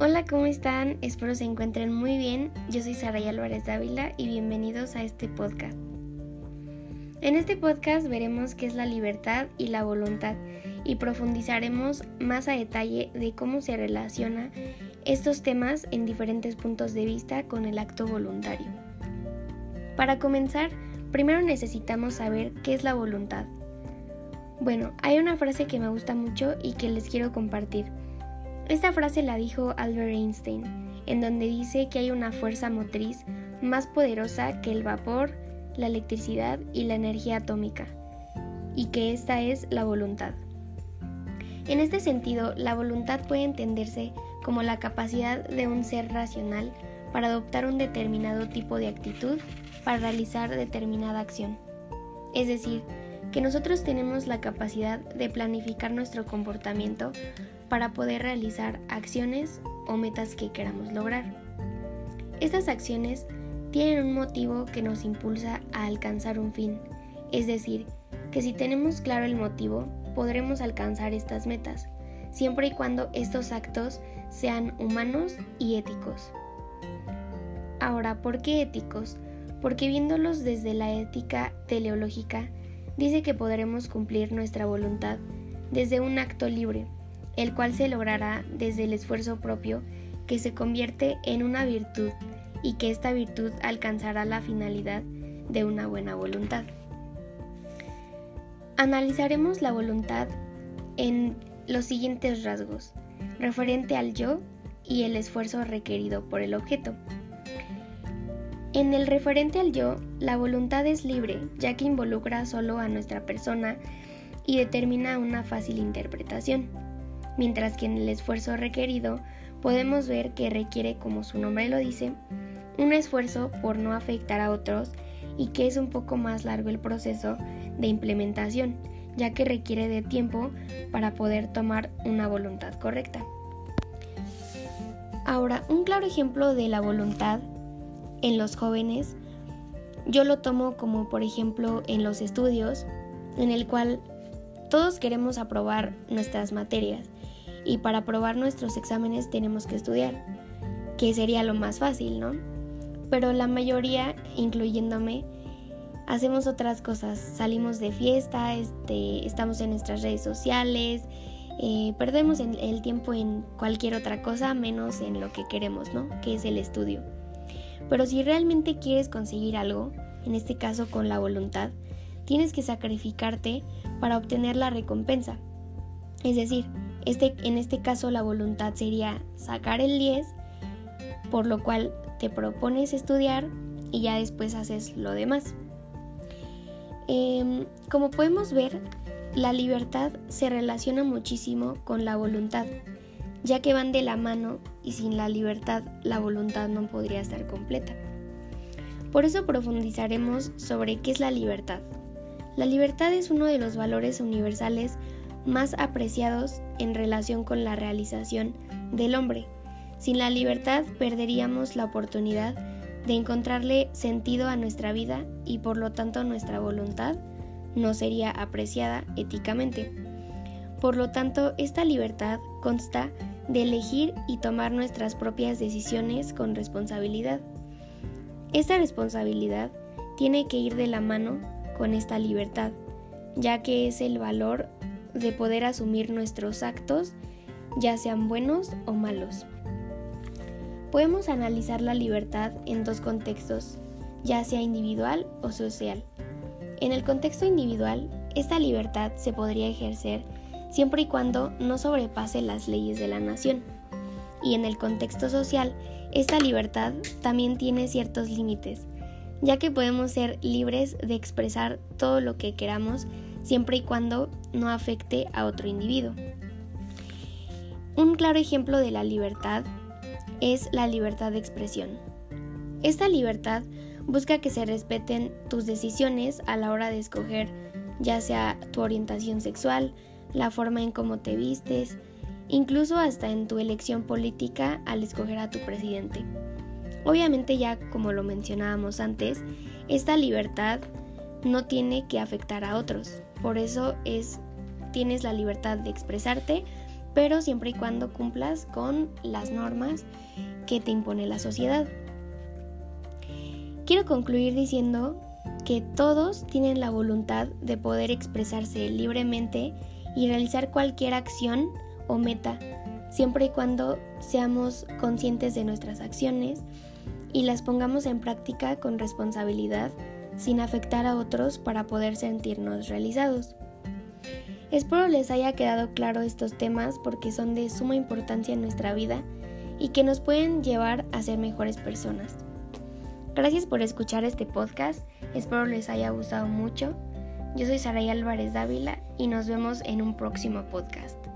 Hola, ¿cómo están? Espero se encuentren muy bien. Yo soy Saray Álvarez Dávila y bienvenidos a este podcast. En este podcast veremos qué es la libertad y la voluntad y profundizaremos más a detalle de cómo se relaciona estos temas en diferentes puntos de vista con el acto voluntario. Para comenzar, primero necesitamos saber qué es la voluntad. Bueno, hay una frase que me gusta mucho y que les quiero compartir esta frase la dijo Albert Einstein, en donde dice que hay una fuerza motriz más poderosa que el vapor, la electricidad y la energía atómica, y que esta es la voluntad. En este sentido, la voluntad puede entenderse como la capacidad de un ser racional para adoptar un determinado tipo de actitud para realizar determinada acción. Es decir, que nosotros tenemos la capacidad de planificar nuestro comportamiento para poder realizar acciones o metas que queramos lograr. Estas acciones tienen un motivo que nos impulsa a alcanzar un fin, es decir, que si tenemos claro el motivo, podremos alcanzar estas metas, siempre y cuando estos actos sean humanos y éticos. Ahora, ¿por qué éticos? Porque viéndolos desde la ética teleológica, dice que podremos cumplir nuestra voluntad desde un acto libre, el cual se logrará desde el esfuerzo propio que se convierte en una virtud y que esta virtud alcanzará la finalidad de una buena voluntad. Analizaremos la voluntad en los siguientes rasgos, referente al yo y el esfuerzo requerido por el objeto. En el referente al yo, la voluntad es libre, ya que involucra solo a nuestra persona y determina una fácil interpretación mientras que en el esfuerzo requerido podemos ver que requiere, como su nombre lo dice, un esfuerzo por no afectar a otros y que es un poco más largo el proceso de implementación, ya que requiere de tiempo para poder tomar una voluntad correcta. Ahora, un claro ejemplo de la voluntad en los jóvenes, yo lo tomo como por ejemplo en los estudios, en el cual todos queremos aprobar nuestras materias y para aprobar nuestros exámenes tenemos que estudiar, que sería lo más fácil, ¿no? Pero la mayoría, incluyéndome, hacemos otras cosas, salimos de fiesta, este, estamos en nuestras redes sociales, eh, perdemos el tiempo en cualquier otra cosa menos en lo que queremos, ¿no? Que es el estudio. Pero si realmente quieres conseguir algo, en este caso con la voluntad, tienes que sacrificarte para obtener la recompensa. Es decir, este, en este caso la voluntad sería sacar el 10, por lo cual te propones estudiar y ya después haces lo demás. Em, como podemos ver, la libertad se relaciona muchísimo con la voluntad, ya que van de la mano y sin la libertad la voluntad no podría estar completa. Por eso profundizaremos sobre qué es la libertad. La libertad es uno de los valores universales más apreciados en relación con la realización del hombre. Sin la libertad perderíamos la oportunidad de encontrarle sentido a nuestra vida y por lo tanto nuestra voluntad no sería apreciada éticamente. Por lo tanto, esta libertad consta de elegir y tomar nuestras propias decisiones con responsabilidad. Esta responsabilidad tiene que ir de la mano con esta libertad, ya que es el valor de poder asumir nuestros actos, ya sean buenos o malos. Podemos analizar la libertad en dos contextos, ya sea individual o social. En el contexto individual, esta libertad se podría ejercer siempre y cuando no sobrepase las leyes de la nación. Y en el contexto social, esta libertad también tiene ciertos límites, ya que podemos ser libres de expresar todo lo que queramos siempre y cuando no afecte a otro individuo. Un claro ejemplo de la libertad es la libertad de expresión. Esta libertad busca que se respeten tus decisiones a la hora de escoger ya sea tu orientación sexual, la forma en cómo te vistes, incluso hasta en tu elección política al escoger a tu presidente. Obviamente ya como lo mencionábamos antes, esta libertad no tiene que afectar a otros. Por eso es tienes la libertad de expresarte, pero siempre y cuando cumplas con las normas que te impone la sociedad. Quiero concluir diciendo que todos tienen la voluntad de poder expresarse libremente y realizar cualquier acción o meta, siempre y cuando seamos conscientes de nuestras acciones y las pongamos en práctica con responsabilidad sin afectar a otros para poder sentirnos realizados. Espero les haya quedado claro estos temas porque son de suma importancia en nuestra vida y que nos pueden llevar a ser mejores personas. Gracias por escuchar este podcast, espero les haya gustado mucho. Yo soy Saray Álvarez Dávila y nos vemos en un próximo podcast.